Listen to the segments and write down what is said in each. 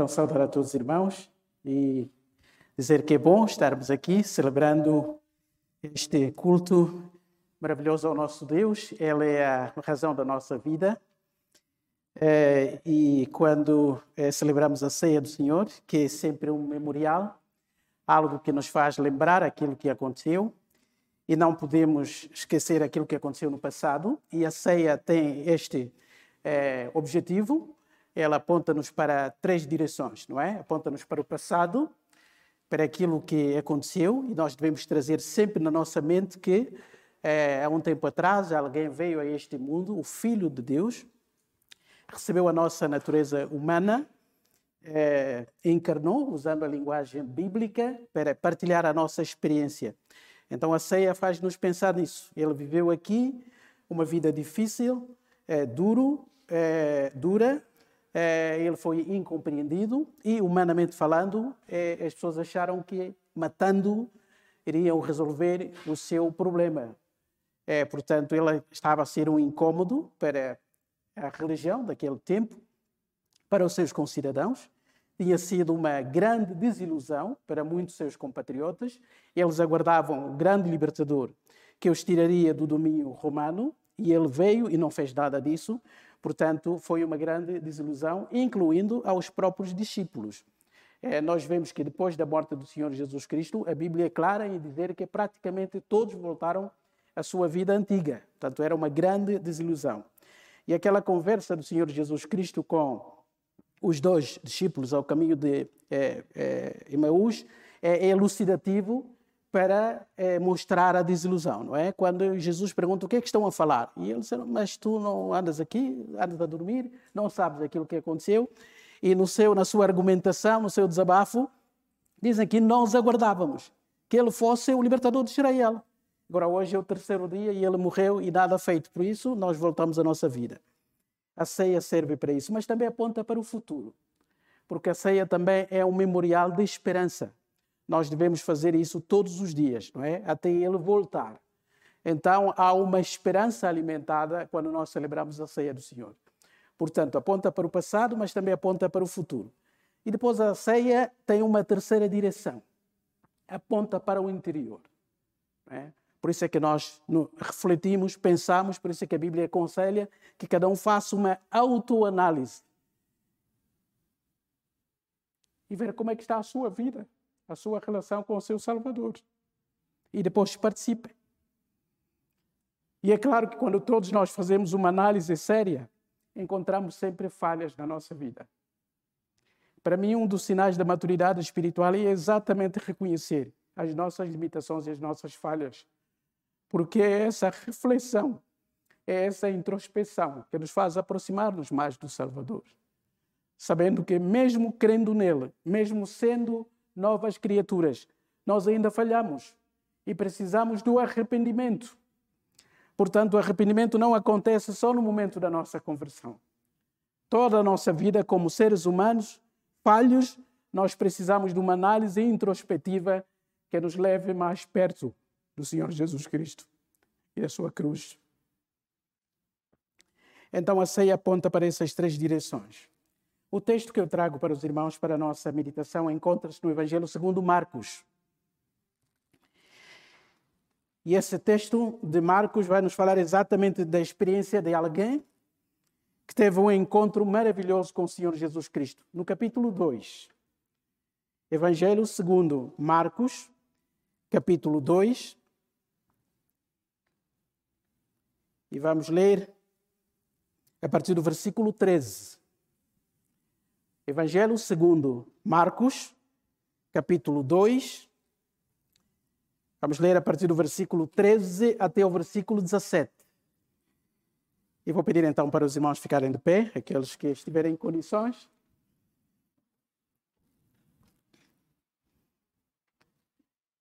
então saudar a todos os irmãos e dizer que é bom estarmos aqui celebrando este culto maravilhoso ao nosso Deus. Ele é a razão da nossa vida. É, e quando é, celebramos a ceia do Senhor, que é sempre um memorial, algo que nos faz lembrar aquilo que aconteceu, e não podemos esquecer aquilo que aconteceu no passado, e a ceia tem este é, objetivo, ela aponta-nos para três direções, não é? Aponta-nos para o passado, para aquilo que aconteceu, e nós devemos trazer sempre na nossa mente que é, há um tempo atrás alguém veio a este mundo, o Filho de Deus, recebeu a nossa natureza humana, é, encarnou, usando a linguagem bíblica, para partilhar a nossa experiência. Então a ceia faz-nos pensar nisso. Ele viveu aqui uma vida difícil, é, duro, é, dura, ele foi incompreendido e, humanamente falando, é, as pessoas acharam que matando iriam resolver o seu problema. É, portanto, ele estava a ser um incômodo para a religião daquele tempo, para os seus concidadãos. Tinha sido uma grande desilusão para muitos seus compatriotas. Eles aguardavam o grande libertador que os tiraria do domínio romano e ele veio e não fez nada disso. Portanto, foi uma grande desilusão, incluindo aos próprios discípulos. É, nós vemos que depois da morte do Senhor Jesus Cristo, a Bíblia é clara em dizer que praticamente todos voltaram à sua vida antiga. Portanto, era uma grande desilusão. E aquela conversa do Senhor Jesus Cristo com os dois discípulos ao caminho de é, é, Emaús é, é elucidativo para é, mostrar a desilusão, não é? Quando Jesus pergunta o que é que estão a falar, e ele diz, mas tu não andas aqui, andas a dormir, não sabes aquilo que aconteceu, e no seu, na sua argumentação, no seu desabafo, dizem que nós aguardávamos que ele fosse o libertador de Israel. Agora hoje é o terceiro dia e ele morreu e nada feito, por isso nós voltamos à nossa vida. A ceia serve para isso, mas também aponta para o futuro, porque a ceia também é um memorial de esperança nós devemos fazer isso todos os dias, não é? Até ele voltar. Então há uma esperança alimentada quando nós celebramos a ceia do Senhor. Portanto, aponta para o passado, mas também aponta para o futuro. E depois a ceia tem uma terceira direção. Aponta para o interior. É? Por isso é que nós refletimos, pensamos, por isso é que a Bíblia aconselha que cada um faça uma autoanálise e ver como é que está a sua vida a sua relação com o seu Salvador. E depois participe. E é claro que quando todos nós fazemos uma análise séria, encontramos sempre falhas na nossa vida. Para mim, um dos sinais da maturidade espiritual é exatamente reconhecer as nossas limitações e as nossas falhas. Porque é essa reflexão, é essa introspecção que nos faz aproximar-nos mais do Salvador. Sabendo que, mesmo crendo nele, mesmo sendo novas criaturas. Nós ainda falhamos e precisamos do arrependimento. Portanto, o arrependimento não acontece só no momento da nossa conversão. Toda a nossa vida, como seres humanos falhos, nós precisamos de uma análise introspectiva que nos leve mais perto do Senhor Jesus Cristo e da sua cruz. Então a ceia aponta para essas três direções. O texto que eu trago para os irmãos para a nossa meditação encontra-se no Evangelho segundo Marcos. E esse texto de Marcos vai nos falar exatamente da experiência de alguém que teve um encontro maravilhoso com o Senhor Jesus Cristo. No capítulo 2, Evangelho segundo Marcos, capítulo 2. E vamos ler a partir do versículo 13. Evangelho segundo Marcos, capítulo 2. Vamos ler a partir do versículo 13 até o versículo 17. E vou pedir então para os irmãos ficarem de pé, aqueles que estiverem em condições.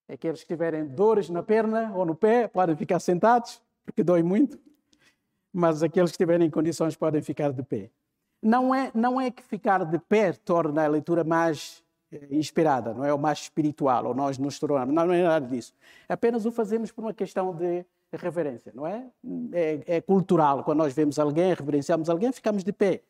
Aqueles que tiverem dores na perna ou no pé podem ficar sentados, porque dói muito. Mas aqueles que estiverem em condições podem ficar de pé. Não é, não é que ficar de pé torna a leitura mais eh, inspirada, não é? o mais espiritual, ou nós nos tornamos. Não, não é nada disso. Apenas o fazemos por uma questão de reverência, não é? é? É cultural. Quando nós vemos alguém, reverenciamos alguém, ficamos de pé.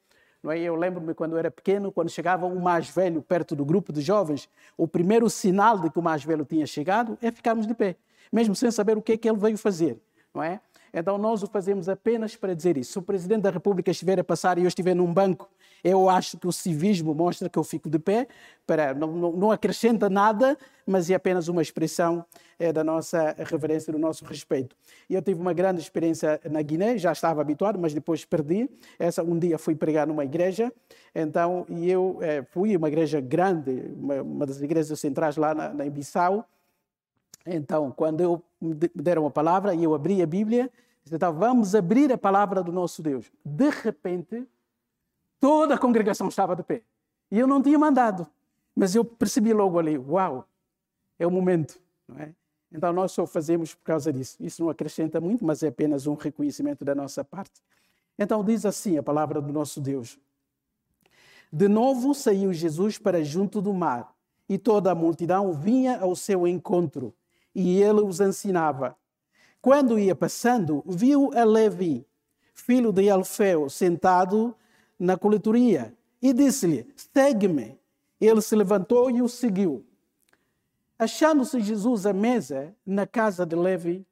Não é? Eu lembro-me quando era pequeno, quando chegava um mais velho perto do grupo de jovens, o primeiro sinal de que o mais velho tinha chegado é ficarmos de pé, mesmo sem saber o que é que ele veio fazer. Não é? Então nós o fazemos apenas para dizer isso. Se o Presidente da República estiver a passar e eu estiver num banco, eu acho que o civismo mostra que eu fico de pé, para, não, não, não acrescenta nada, mas é apenas uma expressão é, da nossa reverência, do nosso respeito. Eu tive uma grande experiência na Guiné, já estava habituado, mas depois perdi. Essa um dia fui pregar numa igreja, então e eu é, fui uma igreja grande, uma, uma, das igrejas centrais lá na, na. Então, quando eu me deram a palavra e eu abri a Bíblia, então vamos abrir a palavra do nosso Deus. De repente, toda a congregação estava de pé. E eu não tinha mandado, mas eu percebi logo ali, uau, é o momento, não é? Então nós só fazemos por causa disso. Isso não acrescenta muito, mas é apenas um reconhecimento da nossa parte. Então diz assim a palavra do nosso Deus. De novo saiu Jesus para junto do mar, e toda a multidão vinha ao seu encontro e ele os ensinava. Quando ia passando, viu a Levi, filho de Alfeu, sentado na coletoria, e disse-lhe: Segue-me. Ele se levantou e o seguiu. Achando-se Jesus à mesa na casa de Levi,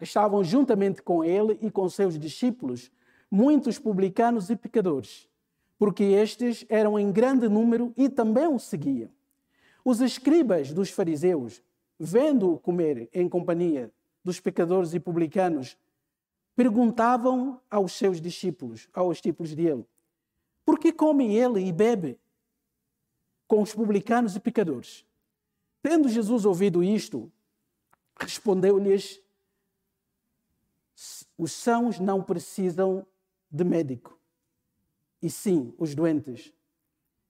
estavam juntamente com ele e com seus discípulos muitos publicanos e pecadores, porque estes eram em grande número e também o seguiam. Os escribas dos fariseus vendo-o comer em companhia dos pecadores e publicanos, perguntavam aos seus discípulos, aos discípulos dele, por que come ele e bebe com os publicanos e pecadores? Tendo Jesus ouvido isto, respondeu-lhes: Os sãos não precisam de médico, e sim os doentes.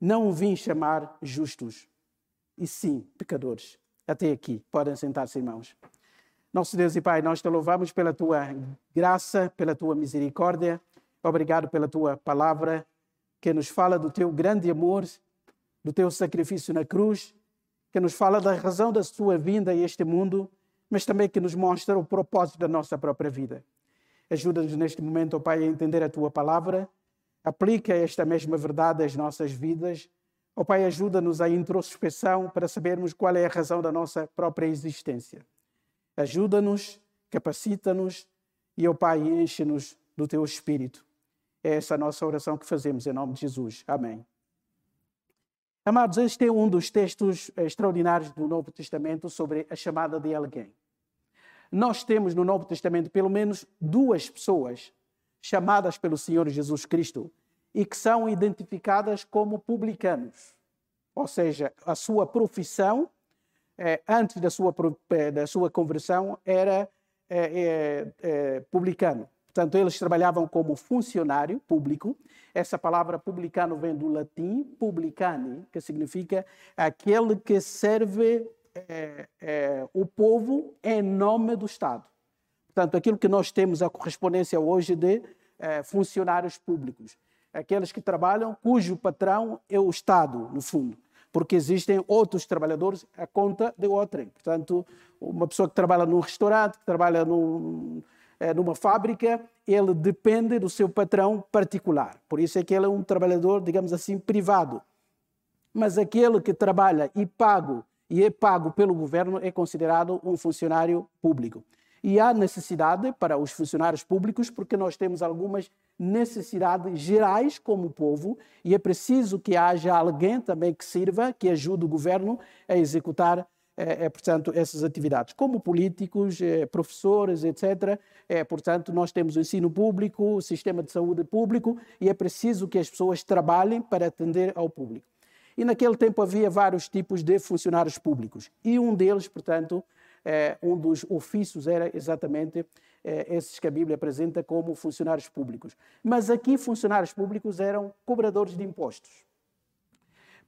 Não vim chamar justos, e sim pecadores até aqui. Podem sentar-se, irmãos. Nosso Deus e Pai, nós te louvamos pela tua graça, pela tua misericórdia. Obrigado pela tua palavra que nos fala do teu grande amor, do teu sacrifício na cruz, que nos fala da razão da sua vinda a este mundo, mas também que nos mostra o propósito da nossa própria vida. Ajuda-nos neste momento, ó Pai, a entender a tua palavra. Aplica esta mesma verdade às nossas vidas Ó oh, Pai, ajuda-nos à introspecção para sabermos qual é a razão da nossa própria existência. Ajuda-nos, capacita-nos e, ó oh, Pai, enche-nos do Teu Espírito. É essa a nossa oração que fazemos em nome de Jesus. Amém. Amados, este é um dos textos extraordinários do Novo Testamento sobre a chamada de alguém. Nós temos no Novo Testamento pelo menos duas pessoas chamadas pelo Senhor Jesus Cristo e que são identificadas como publicanos. Ou seja, a sua profissão, eh, antes da sua, eh, da sua conversão, era eh, eh, publicano. Portanto, eles trabalhavam como funcionário público. Essa palavra publicano vem do latim publicani, que significa aquele que serve eh, eh, o povo em nome do Estado. Portanto, aquilo que nós temos a correspondência hoje de funcionários públicos aqueles que trabalham cujo patrão é o Estado, no fundo, porque existem outros trabalhadores à conta de outrem. Portanto, uma pessoa que trabalha num restaurante, que trabalha num, é, numa fábrica, ele depende do seu patrão particular. Por isso é que ele é um trabalhador, digamos assim, privado. Mas aquele que trabalha e pago e é pago pelo governo é considerado um funcionário público. E há necessidade para os funcionários públicos, porque nós temos algumas necessidades gerais como povo, e é preciso que haja alguém também que sirva, que ajude o governo a executar é, é, portanto, essas atividades. Como políticos, é, professores, etc., é, portanto, nós temos o ensino público, o sistema de saúde público, e é preciso que as pessoas trabalhem para atender ao público. E naquele tempo havia vários tipos de funcionários públicos, e um deles, portanto, é, um dos ofícios era exatamente é, esses que a Bíblia apresenta como funcionários públicos. Mas aqui, funcionários públicos eram cobradores de impostos.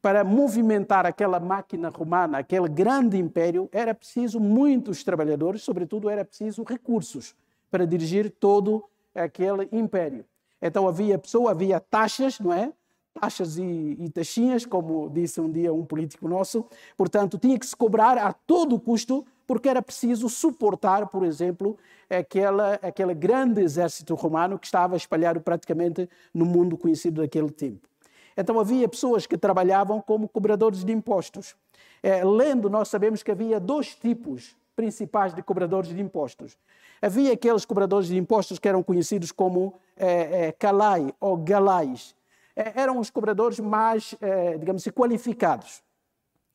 Para movimentar aquela máquina romana, aquele grande império, era preciso muitos trabalhadores, sobretudo era preciso recursos para dirigir todo aquele império. Então havia pessoa, havia taxas, não é? Taxas e, e taxinhas, como disse um dia um político nosso. Portanto, tinha que se cobrar a todo custo porque era preciso suportar, por exemplo, aquela, aquele grande exército romano que estava espalhado praticamente no mundo conhecido daquele tempo. Então havia pessoas que trabalhavam como cobradores de impostos. É, lendo, nós sabemos que havia dois tipos principais de cobradores de impostos. Havia aqueles cobradores de impostos que eram conhecidos como é, é, calai ou galais. É, eram os cobradores mais, é, digamos assim, qualificados.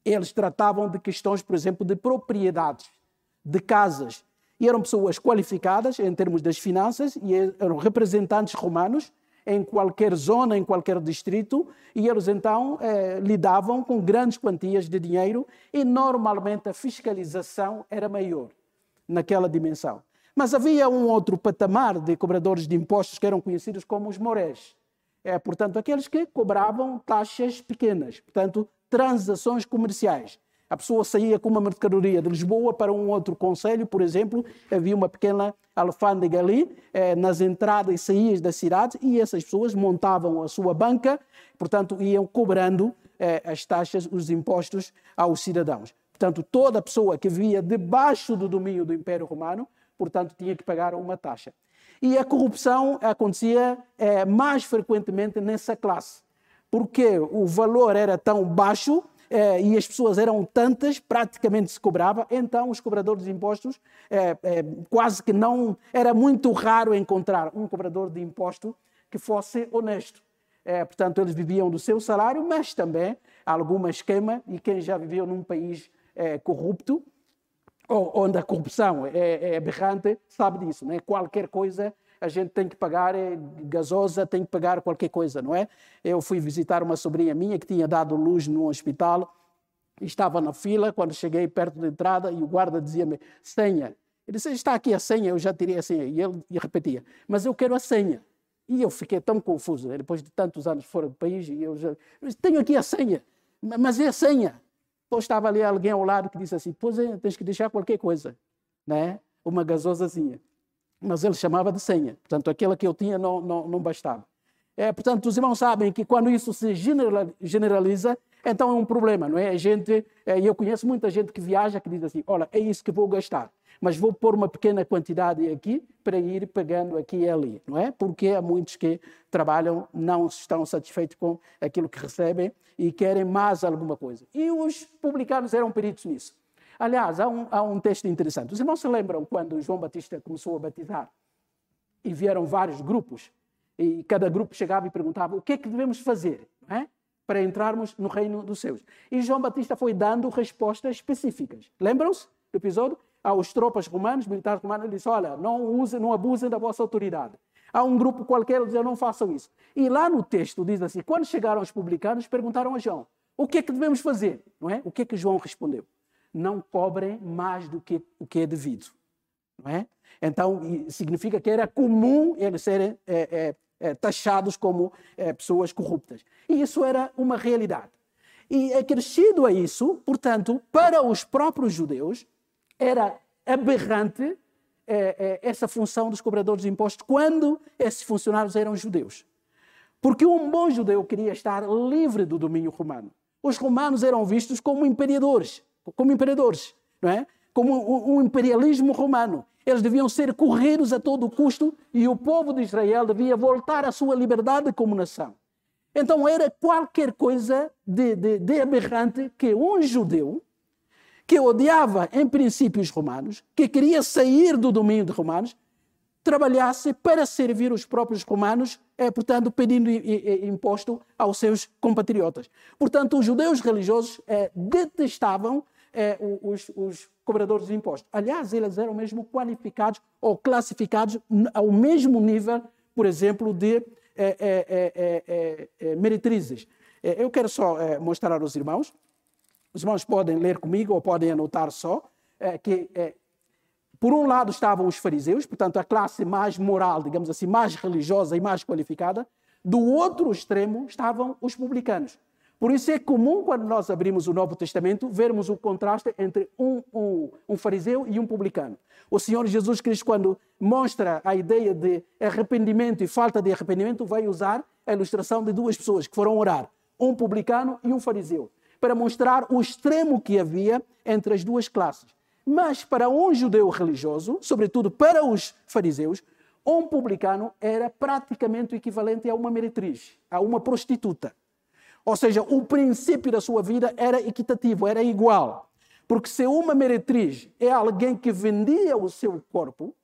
Eles tratavam de questões, por exemplo, de propriedades, de casas. E eram pessoas qualificadas em termos das finanças e eram representantes romanos em qualquer zona, em qualquer distrito, e eles então eh, lidavam com grandes quantias de dinheiro e normalmente a fiscalização era maior naquela dimensão. Mas havia um outro patamar de cobradores de impostos que eram conhecidos como os morés. É, portanto, aqueles que cobravam taxas pequenas, portanto, transações comerciais. A pessoa saía com uma mercadoria de Lisboa para um outro conselho, por exemplo, havia uma pequena alfândega ali, eh, nas entradas e saídas da cidade, e essas pessoas montavam a sua banca, portanto, iam cobrando eh, as taxas, os impostos aos cidadãos. Portanto, toda pessoa que vivia debaixo do domínio do Império Romano, portanto, tinha que pagar uma taxa. E a corrupção acontecia eh, mais frequentemente nessa classe, porque o valor era tão baixo eh, e as pessoas eram tantas, praticamente se cobrava, então os cobradores de impostos eh, eh, quase que não. Era muito raro encontrar um cobrador de imposto que fosse honesto. portanto, eles viviam do seu salário, mas também algum esquema, e quem já viveu num país corrupto, onde a corrupção é, é aberrante, sabe disso, né? qualquer coisa a gente tem que pagar é, gasosa, tem que pagar qualquer coisa, não é? Eu fui visitar uma sobrinha minha que tinha dado luz no hospital, estava na fila, quando cheguei perto da entrada e o guarda dizia-me, senha. Ele disse, está aqui a senha, eu já tirei a senha. E ele repetia, mas eu quero a senha. E eu fiquei tão confuso, né? depois de tantos anos fora do país, e eu já, tenho aqui a senha, mas é a senha. Depois estava ali alguém ao lado que disse assim, pois é, tens que deixar qualquer coisa, né? uma gasosazinha mas ele chamava de senha. Portanto, aquela que eu tinha não, não, não bastava. É, portanto, os irmãos sabem que quando isso se generaliza, então é um problema, não é? A gente, é, eu conheço muita gente que viaja que diz assim: olha, é isso que vou gastar, mas vou pôr uma pequena quantidade aqui para ir pagando aqui e ali, não é? Porque há muitos que trabalham, não estão satisfeitos com aquilo que recebem e querem mais alguma coisa. E os publicanos eram peritos nisso. Aliás, há um, há um texto interessante. Os irmãos se lembram quando João Batista começou a batizar e vieram vários grupos e cada grupo chegava e perguntava o que é que devemos fazer é? para entrarmos no reino dos céus. E João Batista foi dando respostas específicas. Lembram-se do episódio? Aos tropas romanos, militares romanos, ele disse: Olha, não usem, não abusem da vossa autoridade. Há um grupo qualquer que Não façam isso. E lá no texto diz assim: Quando chegaram os publicanos, perguntaram a João: O que é que devemos fazer? Não é? O que é que João respondeu? Não cobrem mais do que o que é devido. Não é? Então, significa que era comum eles serem é, é, taxados como pessoas corruptas. E isso era uma realidade. E acrescido a isso, portanto, para os próprios judeus, era aberrante essa função dos cobradores de impostos quando esses funcionários eram judeus. Porque um bom judeu queria estar livre do domínio romano. Os romanos eram vistos como imperadores como imperadores, não é? Como um imperialismo romano. Eles deviam ser corridos a todo custo e o povo de Israel devia voltar à sua liberdade como nação. Então era qualquer coisa de, de, de aberrante que um judeu que odiava em princípio os romanos, que queria sair do domínio dos romanos, trabalhasse para servir os próprios romanos, é, portanto, pedindo imposto aos seus compatriotas. Portanto, os judeus religiosos é, detestavam é, os, os, cobradores de impostos. Aliás, eles eram mesmo qualificados ou classificados ao mesmo nível, por exemplo, de é, é, é meretrizes. eu quero só mostrar aos irmãos, os irmãos podem ler comigo ou podem anotar só, que por um lado estavam os fariseus, portanto, a classe mais moral, digamos assim, mais religiosa e mais qualificada. Do outro extremo estavam os publicanos. Por isso é comum, quando nós abrimos o Novo Testamento, vermos o contraste entre um, um, um, fariseu e um publicano. O Senhor Jesus Cristo, quando mostra a ideia de arrependimento e falta de arrependimento, vai usar a ilustração de duas pessoas que foram orar, um publicano e um fariseu, para mostrar o extremo que havia entre as duas classes. Mas para um judeu religioso, sobretudo para os fariseus, um publicano era praticamente o equivalente a uma meretriz, a uma prostituta. Ou seja, o princípio da sua vida era equitativo, era igual. Porque se uma meretriz é alguém que vendia o seu corpo,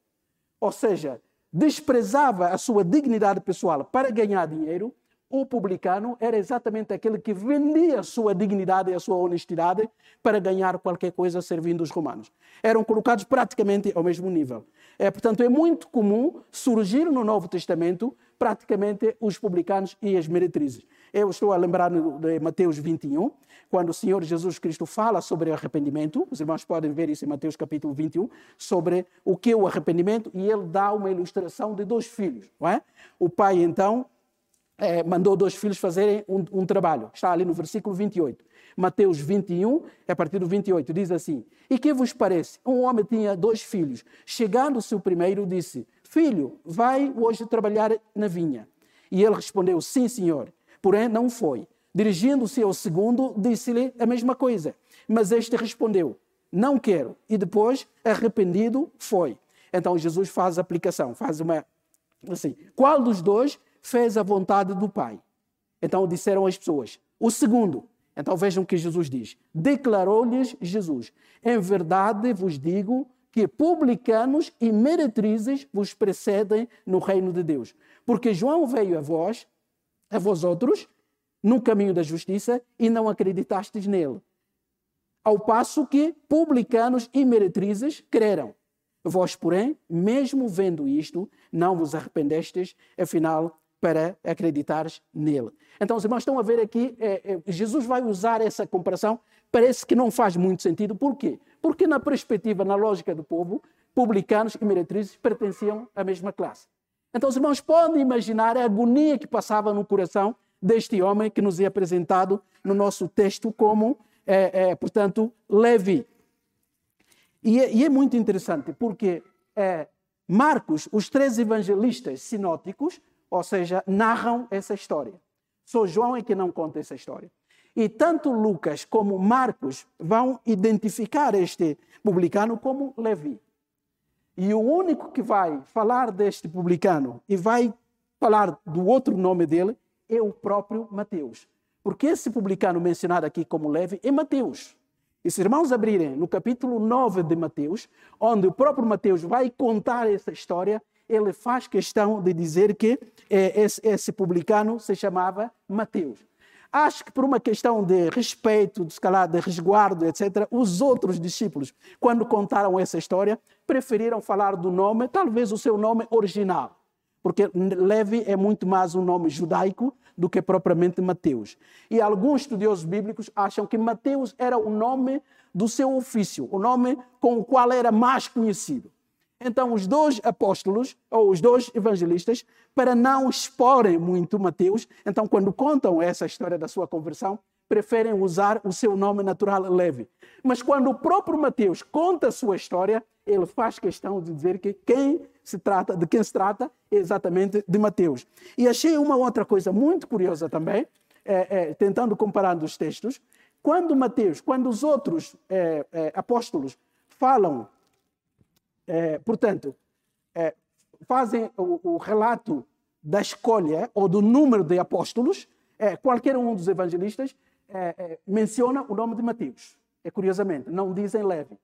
ou seja, desprezava a sua dignidade pessoal para ganhar dinheiro, o publicano era exatamente aquele que vendia a sua dignidade e a sua honestidade para ganhar qualquer coisa servindo os romanos. Eram colocados praticamente ao mesmo nível. É, portanto, é muito comum surgir no Novo Testamento praticamente os publicanos e as meretrizes. Eu estou a lembrar de Mateus 21, quando o Senhor Jesus Cristo fala sobre arrependimento, os irmãos podem ver isso em Mateus capítulo 21, sobre o que é o arrependimento, e ele dá uma ilustração de dois filhos. Não é? O pai, então, é, mandou dois filhos fazerem um, um, trabalho. Está ali no versículo 28. Mateus 21, a partir do 28, diz assim: E que vos parece? Um homem tinha dois filhos. Chegando-se o primeiro, disse: Filho, vai hoje trabalhar na vinha. E ele respondeu: Sim, senhor. Porém, não foi. Dirigindo-se ao segundo, disse-lhe a mesma coisa. Mas este respondeu: Não quero. E depois, arrependido, foi. Então Jesus faz a aplicação, faz uma assim: Qual dos dois fez a vontade do Pai. Então disseram as pessoas. O segundo, então vejam o que Jesus diz. Declarou-lhes Jesus: Em verdade vos digo que publicanos e meretrizes vos precedem no reino de Deus. Porque João veio a vós, a vós outros, no caminho da justiça e não acreditastes nele. Ao passo que publicanos e meretrizes creram. Vós, porém, mesmo vendo isto, não vos arrependestes, afinal para acreditares nele. Então, os irmãos estão a ver aqui, é, é, Jesus vai usar essa comparação, parece que não faz muito sentido. Por quê? Porque na perspectiva, na lógica do povo, publicanos e meretrizes pertenciam à mesma classe. Então, os irmãos podem imaginar a agonia que passava no coração deste homem que nos é apresentado no nosso texto como, é, é portanto, Levi. E é, e é, muito interessante porque é, Marcos, os três evangelistas sinóticos, ou seja, narram essa história. Só João é que não conta essa história. E tanto Lucas como Marcos vão identificar este publicano como Levi. E o único que vai falar deste publicano e vai falar do outro nome dele é o próprio Mateus. Porque esse publicano mencionado aqui como Levi é Mateus. E se irmãos abrirem no capítulo 9 de Mateus, onde o próprio Mateus vai contar essa história, ele faz questão de dizer que eh, esse, esse, publicano se chamava Mateus. Acho que por uma questão de respeito, de escalar, de resguardo, etc., os outros discípulos, quando contaram essa história, preferiram falar do nome, talvez o seu nome original, porque Levi é muito mais um nome judaico do que propriamente Mateus. E alguns estudiosos bíblicos acham que Mateus era o nome do seu ofício, o nome com o qual era mais conhecido. Então, os dois apóstolos, ou os dois evangelistas, para não exporem muito Mateus, então, quando contam essa história da sua conversão, preferem usar o seu nome natural Levi. Mas quando o próprio Mateus conta a sua história, ele faz questão de dizer que quem se trata, de quem se trata, é exatamente de Mateus. E achei uma outra coisa muito curiosa também, é, é, tentando comparar os textos. Quando Mateus, quando os outros é, é apóstolos falam é, portanto, é, fazem o, o, relato da escolha ou do número de apóstolos, é, qualquer um dos evangelistas é, é, menciona o nome de Mateus. É curiosamente, não dizem Levi,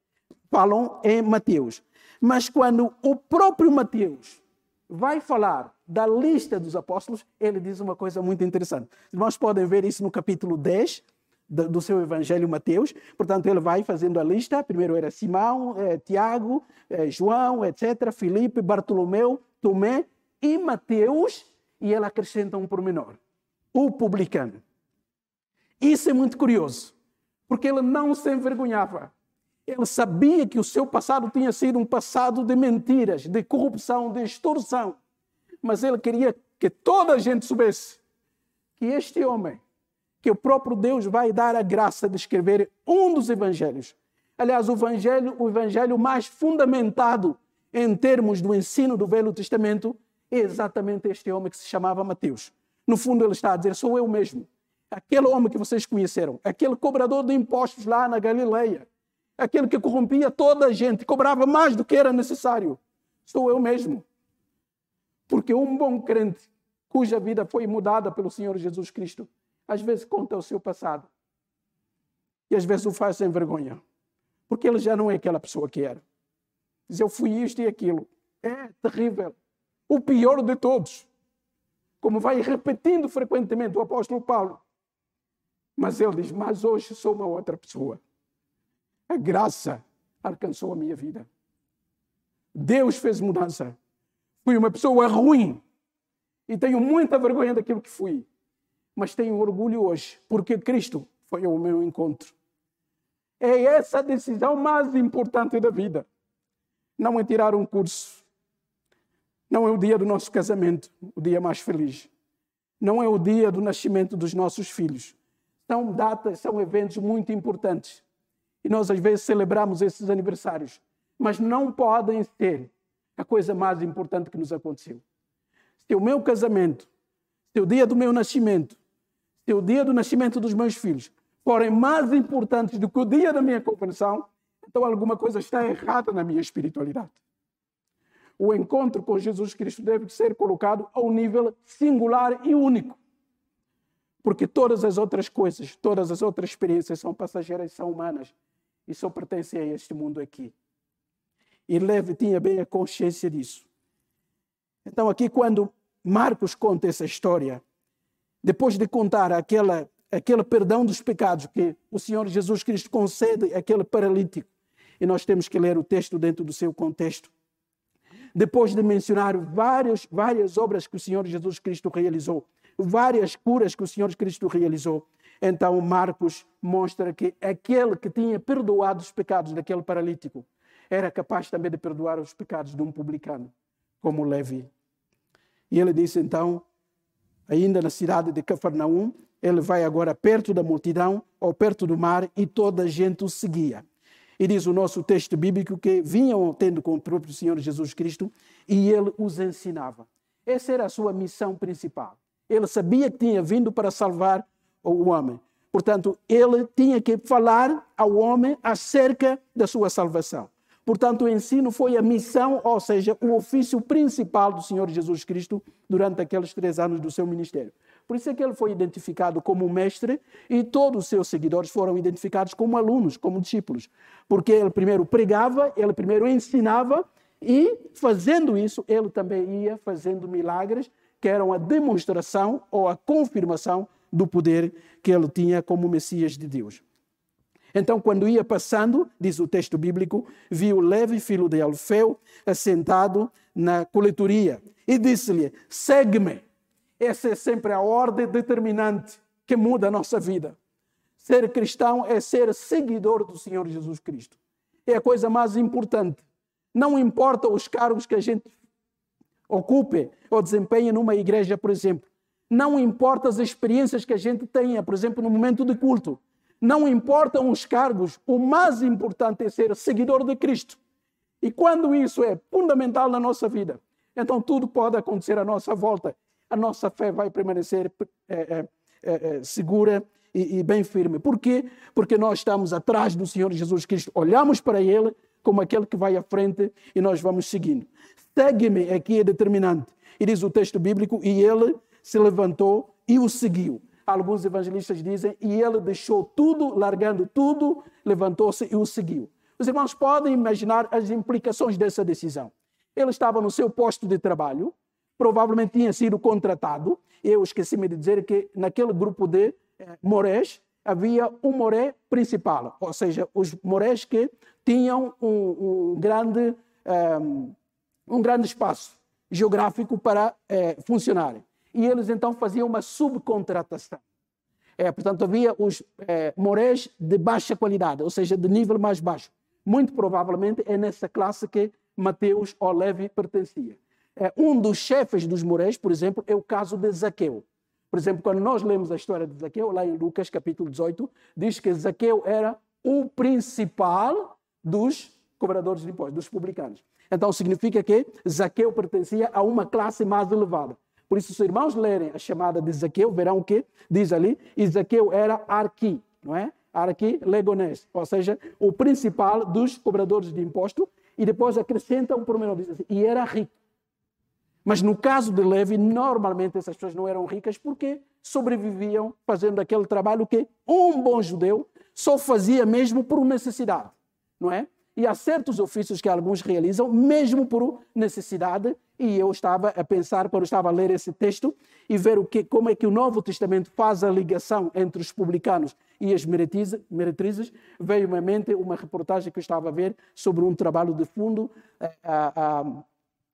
falam em Mateus. Mas quando o próprio Mateus vai falar da lista dos apóstolos, ele diz uma coisa muito interessante. Nós podem ver isso no capítulo 10, do seu Evangelho Mateus. Portanto, ele vai fazendo a lista. Primeiro era Simão, eh, Tiago, eh, João, etc., Filipe, Bartolomeu, Tomé e Mateus. E ele acrescenta um pormenor: o publicano. Isso é muito curioso, porque ele não se envergonhava. Ele sabia que o seu passado tinha sido um passado de mentiras, de corrupção, de extorsão. Mas ele queria que toda a gente soubesse que este homem que o próprio Deus vai dar a graça de escrever um dos evangelhos. Aliás, o evangelho, o evangelho mais fundamentado em termos do ensino do Velho Testamento é exatamente este homem que se chamava Mateus. No fundo, ele está a dizer: sou eu mesmo. Aquele homem que vocês conheceram, aquele cobrador de impostos lá na Galileia. aquele que corrompia toda a gente, cobrava mais do que era necessário. Sou eu mesmo. Porque um bom crente, cuja vida foi mudada pelo Senhor Jesus Cristo, às vezes conta o seu passado. E às vezes o faz sem vergonha. Porque ele já não é aquela pessoa que era. Diz, eu fui isto e aquilo. É terrível. O pior de todos. Como vai repetindo frequentemente o apóstolo Paulo. Mas ele diz, mas hoje sou uma outra pessoa. A graça alcançou a minha vida. Deus fez mudança. Fui uma pessoa ruim e tenho muita vergonha daquilo que fui. Mas tenho orgulho hoje, porque Cristo foi ao meu encontro. É essa a decisão mais importante da vida. Não é tirar um curso. Não é o dia do nosso casamento, o dia mais feliz. Não é o dia do nascimento dos nossos filhos. São datas, são eventos muito importantes. E nós às vezes celebramos esses aniversários, mas não podem ser a coisa mais importante que nos aconteceu. Se o meu casamento, se o dia do meu nascimento, se o dia do nascimento dos meus filhos forem mais importantes do que o dia da minha conversão, então alguma coisa está errada na minha espiritualidade. O encontro com Jesus Cristo deve ser colocado a um nível singular e único. Porque todas as outras coisas, todas as outras experiências são passageiras, são humanas e só pertence a este mundo aqui. E Leve tinha bem a consciência disso. Então, aqui, quando Marcos conta essa história, depois de contar aquela, aquele perdão dos pecados que o Senhor Jesus Cristo concede àquele paralítico, e nós temos que ler o texto dentro do seu contexto. Depois de mencionar várias, várias obras que o Senhor Jesus Cristo realizou, várias curas que o Senhor Cristo realizou, então Marcos mostra que aquele que tinha perdoado os pecados daquele paralítico era capaz também de perdoar os pecados de um publicano, como Levi. E ele disse então, ainda na cidade de Cafarnaum, ele vai agora perto da multidão ou perto do mar e toda a gente o seguia. E diz o nosso texto bíblico que vinham tendo com o próprio Senhor Jesus Cristo e ele os ensinava. Essa era a sua missão principal. Ele sabia que tinha vindo para salvar o homem. Portanto, ele tinha que falar ao homem acerca da sua salvação. Portanto, o ensino foi a missão, ou seja, o ofício principal do Senhor Jesus Cristo durante aqueles três anos do seu ministério. Por isso é que ele foi identificado como mestre e todos os seus seguidores foram identificados como alunos, como discípulos. Porque ele primeiro pregava, ele primeiro ensinava e, fazendo isso, ele também ia fazendo milagres que eram a demonstração ou a confirmação do poder que ele tinha como Messias de Deus. Então, quando ia passando, diz o texto bíblico, viu Levi, filho de Alfeu, assentado na coletoria e disse-lhe: Segue-me. Essa é sempre a ordem determinante que muda a nossa vida. Ser cristão é ser seguidor do Senhor Jesus Cristo. É a coisa mais importante. Não importa os cargos que a gente ocupe ou desempenhe numa igreja, por exemplo. Não importa as experiências que a gente tenha, por exemplo, no momento de culto. Não importam os cargos. O mais importante é ser seguidor de Cristo. E quando isso é fundamental na nossa vida, então tudo pode acontecer à nossa volta. A nossa fé vai permanecer é, é, é, segura e, e bem firme. Por quê? Porque nós estamos atrás do Senhor Jesus Cristo. Olhamos para Ele como aquele que vai à frente e nós vamos seguindo. Segue-me aqui é determinante. E diz o texto bíblico, e ele se levantou e o seguiu. Alguns evangelistas dizem, e ele deixou tudo, largando tudo, levantou-se e o seguiu. Os irmãos podem imaginar as implicações dessa decisão. Ele estava no seu posto de trabalho, provavelmente tinha sido contratado. Eu esqueci-me de dizer que naquele grupo de eh, morés havia um moré principal, ou seja, os morés que tinham um, um grande, um, eh, um grande espaço geográfico para eh, funcionarem e eles então faziam uma subcontratação. É, portanto, havia os é, morés de baixa qualidade, ou seja, de nível mais baixo. Muito provavelmente é nessa classe que Mateus ou Levi pertencia. É, um dos chefes dos morés, por exemplo, é o caso de Zaqueu. Por exemplo, quando nós lemos a história de Zaqueu, lá em Lucas capítulo 18, diz que Zaqueu era o principal dos cobradores de impostos, dos publicanos. Então significa que Zaqueu pertencia a uma classe mais elevada. Por isso, se os irmãos lerem a chamada de Zaqueu, verão que diz ali, e Zaqueu era arqui, não é? arqui legonés, ou seja, o principal dos cobradores de imposto, e depois acrescenta um pormenor, diz assim, e era rico. Mas no caso de Levi, normalmente essas pessoas não eram ricas porque sobreviviam fazendo aquele trabalho que um bom judeu só fazia mesmo por necessidade, não é? E há certos ofícios que alguns realizam mesmo por necessidade, e eu estava a pensar quando estava a ler esse texto e ver o que, como é que o Novo Testamento faz a ligação entre os publicanos e as meretrizes, veio-me à mente uma reportagem que eu estava a ver sobre um trabalho de fundo, eh, a, a,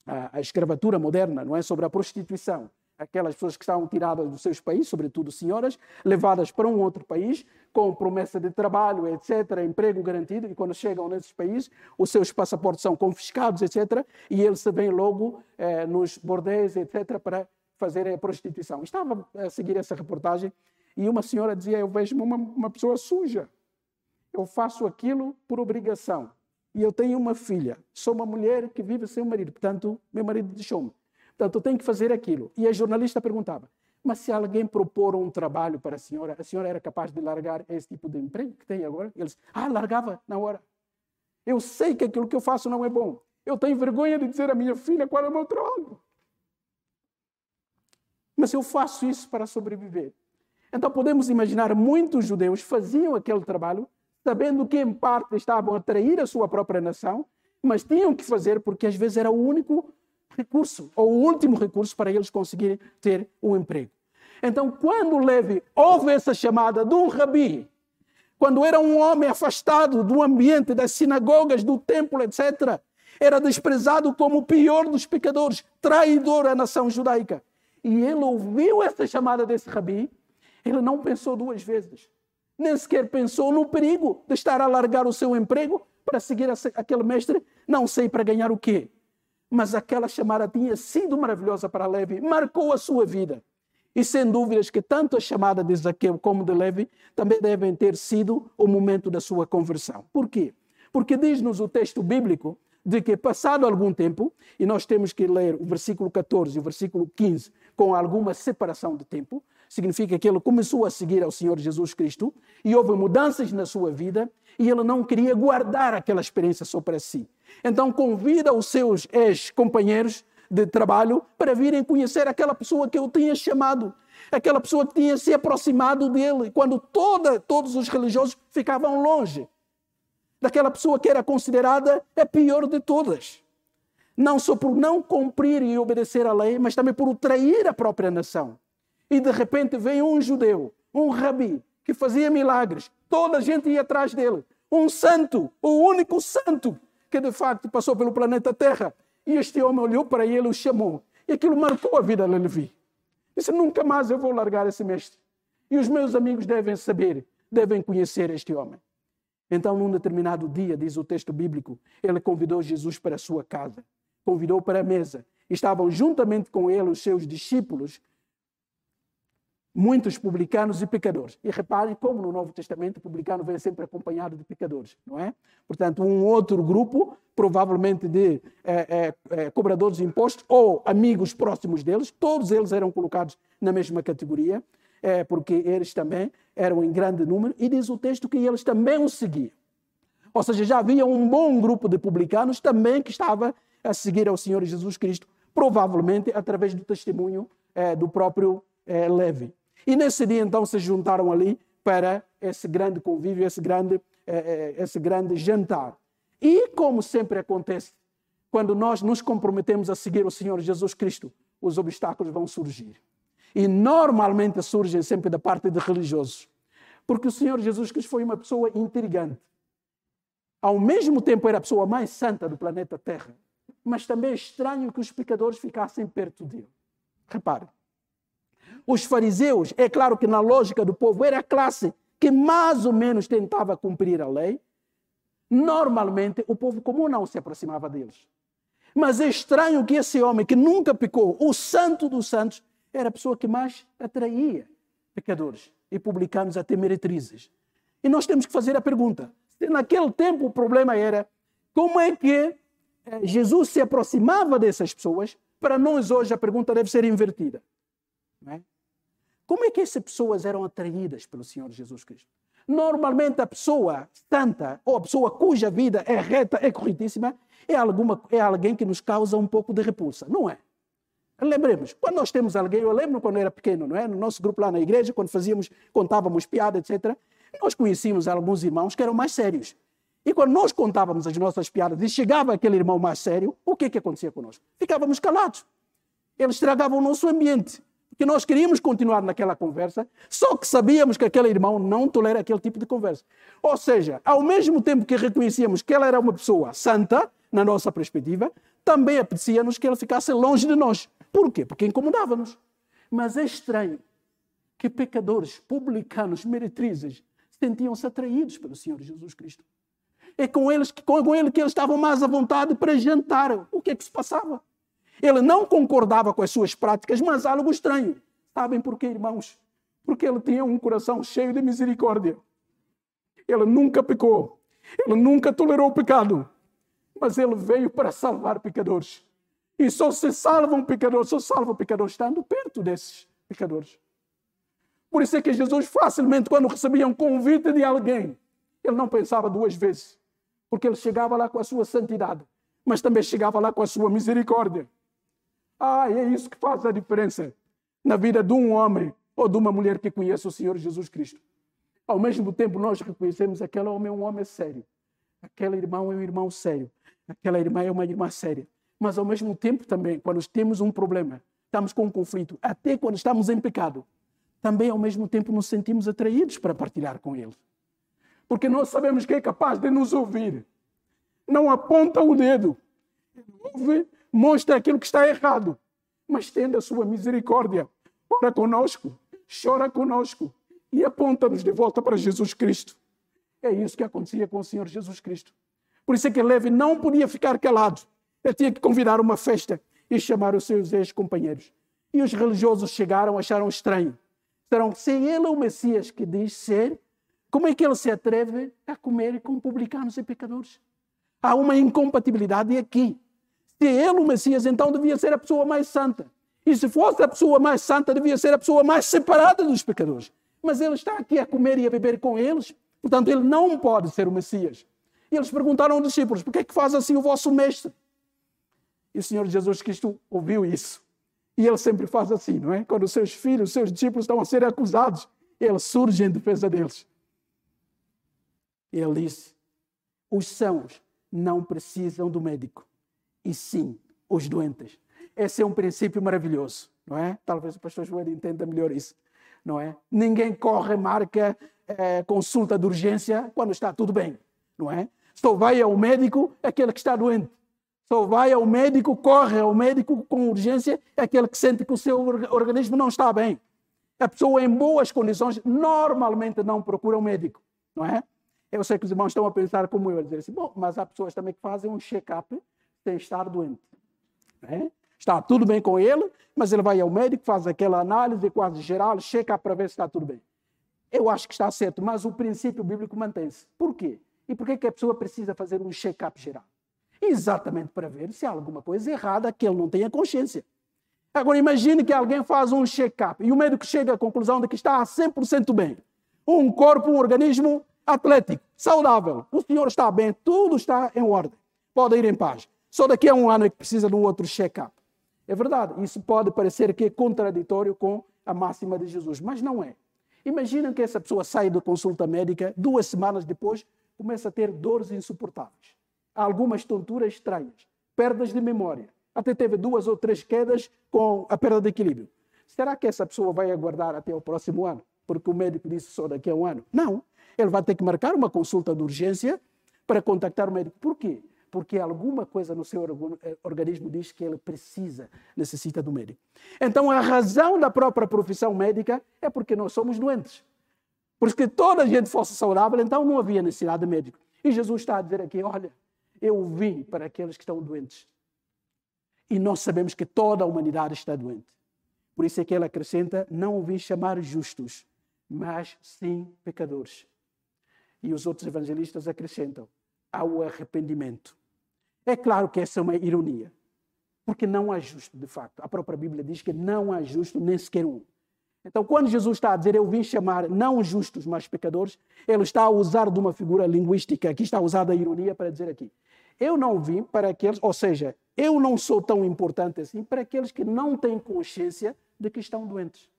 a, a escravatura moderna, não é? Sobre a prostituição. Aquelas pessoas que estavam tiradas dos seus países, sobretudo senhoras, levadas para um outro país, com promessa de trabalho, etc., emprego garantido, e quando chegam nesses países, os seus passaportes são confiscados, etc., e eles se vêm logo eh, nos bordéis, etc., para fazer a prostituição. Estava a seguir essa reportagem e uma senhora dizia: Eu vejo uma, uma pessoa suja. Eu faço aquilo por obrigação. E eu tenho uma filha. Sou uma mulher que vive sem o marido. Portanto, meu marido deixou-me. Portanto, tenho que fazer aquilo. E a jornalista perguntava: Mas se alguém propor um trabalho para a senhora, a senhora era capaz de largar esse tipo de emprego que tem agora? Eles: Ah, largava na hora. Eu sei que aquilo que eu faço não é bom. Eu tenho vergonha de dizer à minha filha qual é o meu trabalho. Mas eu faço isso para sobreviver. Então podemos imaginar muitos judeus faziam aquele trabalho sabendo que em parte estavam a trair a sua própria nação, mas tinham que fazer porque às vezes era o único recurso ou o último recurso para eles conseguirem ter um emprego. Então, quando Levi ouve essa chamada de um rabi, quando era um homem afastado do ambiente das sinagogas, do templo, etc., era desprezado como o pior dos pecadores, traidor à nação judaica. E ele ouviu essa chamada desse rabi, ele não pensou duas vezes. Nem sequer pensou no perigo de estar a largar o seu emprego para seguir aquele mestre, não sei para ganhar o quê. Mas aquela chamada tinha sido maravilhosa para Levi, marcou a sua vida. E sem dúvidas que tanto a chamada de Zaqueu como de Levi também devem ter sido o momento da sua conversão. Por quê? Porque diz-nos o texto bíblico de que, passado algum tempo, e nós temos que ler o versículo 14 e o versículo 15 com alguma separação de tempo, significa que ele começou a seguir ao Senhor Jesus Cristo e houve mudanças na sua vida e ele não queria guardar aquela experiência só para si. Então convida os seus ex-companheiros de trabalho para virem conhecer aquela pessoa que eu tinha chamado, aquela pessoa que tinha se aproximado dele, quando toda, todos os religiosos ficavam longe daquela pessoa que era considerada a pior de todas. Não só por não cumprir e obedecer à lei, mas também por trair a própria nação. E de repente vem um judeu, um rabi, que fazia milagres. Toda a gente ia atrás dele. Um santo, o único santo que de facto passou pelo planeta Terra. E este homem olhou para ele e o chamou. E aquilo marcou a vida de Levi. Disse: Nunca mais eu vou largar esse mestre. E os meus amigos devem saber, devem conhecer este homem. Então, num determinado dia, diz o texto bíblico, ele convidou Jesus para a sua casa, convidou para a mesa. Estavam juntamente com ele os seus discípulos, muitos publicanos e pecadores. E reparem como no Novo Testamento o publicano vem sempre acompanhado de pecadores, não é? Portanto, um outro grupo, provavelmente de é, é, é, cobradores de impostos ou amigos próximos deles, todos eles eram colocados na mesma categoria é, porque eles também eram em grande número, e diz o texto que eles também o seguiam. Ou seja, já havia um bom grupo de publicanos também que estava a seguir ao Senhor Jesus Cristo, provavelmente através do testemunho é, do próprio é, Levi. E nesse dia, então, se juntaram ali para esse grande convívio, esse grande, é, é esse grande jantar. E, como sempre acontece, quando nós nos comprometemos a seguir o Senhor Jesus Cristo, os obstáculos vão surgir. E normalmente surgem sempre da parte de religiosos. Porque o Senhor Jesus Cristo foi uma pessoa intrigante. Ao mesmo tempo era a pessoa mais santa do planeta Terra. Mas também é estranho que os pecadores ficassem perto dele. Repare. Os fariseus, é claro que na lógica do povo, era a classe que mais ou menos tentava cumprir a lei. Normalmente o povo comum não se aproximava deles. Mas é estranho que esse homem que nunca pecou, o santo dos santos, era a pessoa que mais atraía pecadores e publicanos até meretrizes. E nós temos que fazer a pergunta: se naquele tempo o problema era como é que eh, Jesus se aproximava dessas pessoas, para nós hoje a pergunta deve ser invertida. É? Como é que essas pessoas eram atraídas pelo Senhor Jesus Cristo? Normalmente a pessoa santa ou a pessoa cuja vida é reta, é corretíssima, é, alguma, é alguém que nos causa um pouco de repulsa, não é? Lembremos, quando nós temos alguém, eu lembro quando era pequeno, não é? No nosso grupo lá na igreja, quando fazíamos, contávamos piada, etc., nós conhecíamos alguns irmãos que eram mais sérios. E quando nós contávamos as nossas piadas e chegava aquele irmão mais sério, o que, que acontecia conosco? Ficávamos calados. Eles estragavam o nosso ambiente. Porque nós queríamos continuar naquela conversa, só que sabíamos que aquele irmão não tolera aquele tipo de conversa. Ou seja, ao mesmo tempo que reconhecíamos que ela era uma pessoa santa, na nossa perspectiva, também apetecia-nos que ele ficasse longe de nós. Por quê? Porque incomodava-nos. Mas é estranho que pecadores, publicanos, meretrizes, sentiam-se atraídos pelo Senhor Jesus Cristo. É com, eles, com ele que eles estavam mais à vontade para jantar. O que é que se passava? Ele não concordava com as suas práticas, mas algo estranho. Sabem porquê, irmãos? Porque ele tinha um coração cheio de misericórdia. Ele nunca pecou. Ele nunca tolerou o pecado. Mas ele veio para salvar pecadores. E só se salva um pecador, só salva o pecador estando perto desses pecadores. Por isso é que Jesus facilmente, quando recebia um convite de alguém, ele não pensava duas vezes. Porque ele chegava lá com a sua santidade, mas também chegava lá com a sua misericórdia. Ah, é isso que faz a diferença na vida de um homem ou de uma mulher que conhece o Senhor Jesus Cristo. Ao mesmo tempo, nós reconhecemos aquele homem é um homem sério, aquele irmão é um irmão sério, aquela irmã é uma irmã séria. Mas ao mesmo tempo também, quando temos um problema, estamos com um conflito, até quando estamos em pecado, também ao mesmo tempo nos sentimos atraídos para partilhar com ele. Porque nós sabemos que é capaz de nos ouvir. Não aponta o dedo. Ouve mostra aquilo que está errado, mas tende a sua misericórdia. Ora conosco, chora conosco e aponta-nos de volta para Jesus Cristo. É isso que acontecia com o Senhor Jesus Cristo. Por isso é que Levi não podia ficar calado. Ele tinha que convidar uma festa e chamar os seus ex-companheiros. E os religiosos chegaram, acharam estranho. Disseram, se ele é o Messias que diz ser, como é que ele se atreve a comer com publicanos e pecadores? Há uma incompatibilidade aqui. Se ele, o Messias, então devia ser a pessoa mais santa. E se fosse a pessoa mais santa, devia ser a pessoa mais separada dos pecadores. Mas ele está aqui a comer e a beber com eles, portanto, ele não pode ser o Messias. E eles perguntaram aos discípulos: por que é que faz assim o vosso mestre? E o Senhor Jesus Cristo ouviu isso. E ele sempre faz assim, não é? Quando os seus filhos, os seus discípulos estão a ser acusados, ele surge em defesa deles. Ele disse: os sãos não precisam do médico, e sim os doentes. Esse é um princípio maravilhoso, não é? Talvez o pastor João entenda melhor isso, não é? Ninguém corre, marca é, consulta de urgência quando está tudo bem, não é? Só vai ao médico aquele que está doente. Só vai ao médico, corre ao médico com urgência aquele que sente que o seu organismo não está bem. A pessoa em boas condições normalmente não procura um médico, não é? Eu sei que os irmãos estão a pensar como eu, a dizer assim, bom, mas há pessoas também que fazem um check-up sem estar doente. Né? Está tudo bem com ele, mas ele vai ao médico, faz aquela análise quase geral, checa para ver se está tudo bem. Eu acho que está certo, mas o princípio bíblico mantém-se. Por quê? E por que, que a pessoa precisa fazer um check-up geral? Exatamente para ver se há alguma coisa errada que ele não tenha consciência. Agora imagine que alguém faz um check-up e o médico chega à conclusão de que está a 100% bem. Um corpo, um organismo atlético, saudável. O senhor está bem, tudo está em ordem. Pode ir em paz. Só daqui a um ano é que precisa de um outro check-up. É verdade, isso pode parecer que é contraditório com a máxima de Jesus, mas não é. Imagina que essa pessoa sai da consulta médica, duas semanas depois, começa a ter dores insuportáveis, algumas tonturas estranhas, perdas de memória, até teve duas ou três quedas com a perda de equilíbrio. Será que essa pessoa vai aguardar até o próximo ano? Porque o médico disse só daqui a um ano? Não. Ele vai ter que marcar uma consulta de urgência para contactar o médico. Por quê? Porque alguma coisa no seu eh, organismo diz que ele precisa, necessita do médico. Então, a razão da própria profissão médica é porque nós somos doentes. Porque toda a gente fosse saudável, então não havia necessidade de médico. E Jesus está a dizer aqui: olha, eu vim para aqueles que estão doentes. E nós sabemos que toda a humanidade está doente. Por isso é que ele acrescenta: não vim chamar justos, mas sim pecadores. E os outros evangelistas acrescentam: ao arrependimento. É claro que essa é uma ironia, porque não há justo, de facto. A própria Bíblia diz que não há justo nem sequer um. Então, quando Jesus está a dizer eu vim chamar não justos, mas pecadores, ele está a usar de uma figura linguística, aqui está usada a ironia para dizer aqui. Eu não vim para aqueles, ou seja, eu não sou tão importante assim para aqueles que não têm consciência de que estão doentes.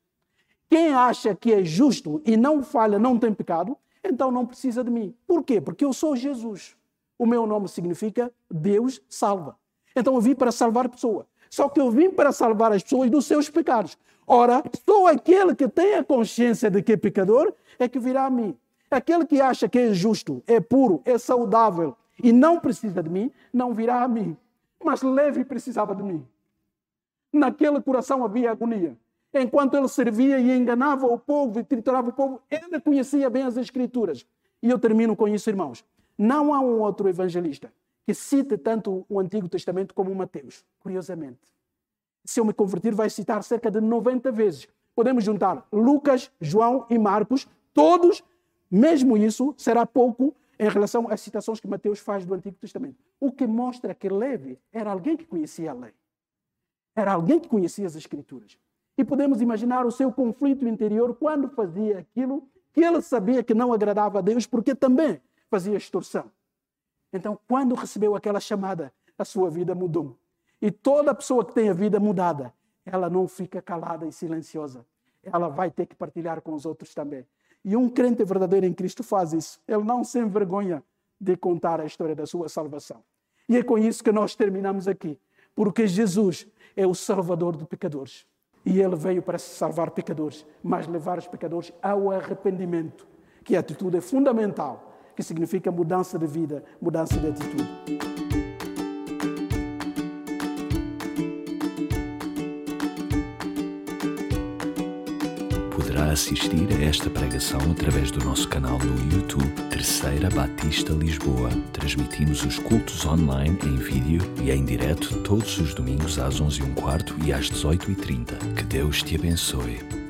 Quem acha que é justo e não falha, não tem pecado, então não precisa de mim. Por quê? Porque eu sou Jesus. O meu nome significa Deus salva. Então eu vim para salvar pessoas. Só que eu vim para salvar as pessoas dos seus pecados. Ora, só aquele que tem a consciência de que é pecador é que virá a mim. Aquele que acha que é justo, é puro, é saudável e não precisa de mim, não virá a mim. Mas Levi precisava de mim. Naquele coração havia agonia. Enquanto ele servia e enganava o povo e triturava o povo, ele conhecia bem as Escrituras. E eu termino com isso, irmãos. Não há um outro evangelista que cite tanto o Antigo Testamento como o Mateus, curiosamente. Se eu me converter, vai citar cerca de 90 vezes. Podemos juntar Lucas, João e Marcos, todos, mesmo isso será pouco em relação às citações que Mateus faz do Antigo Testamento. O que mostra que Levi era alguém que conhecia a lei. Era alguém que conhecia as Escrituras. E podemos imaginar o seu conflito interior quando fazia aquilo que ele sabia que não agradava a Deus, porque também fazia extorsão. Então, quando recebeu aquela chamada, a sua vida mudou. E toda pessoa que tem a vida mudada, ela não fica calada e silenciosa. Ela vai ter que partilhar com os outros também. E um crente verdadeiro em Cristo faz isso. Ele não se envergonha de contar a história da sua salvação. E é com isso que nós terminamos aqui. Porque Jesus é o Salvador de pecadores. E ele veio para salvar pecadores, mas levar os pecadores ao arrependimento, que a atitude é fundamental, que significa mudança de vida, mudança de atitude. Poderá assistir a esta pregação através do nosso canal no YouTube Terceira Batista Lisboa. Transmitimos os cultos online em vídeo e em direto todos os domingos às 11h15 e às 18h30. Que Deus te abençoe.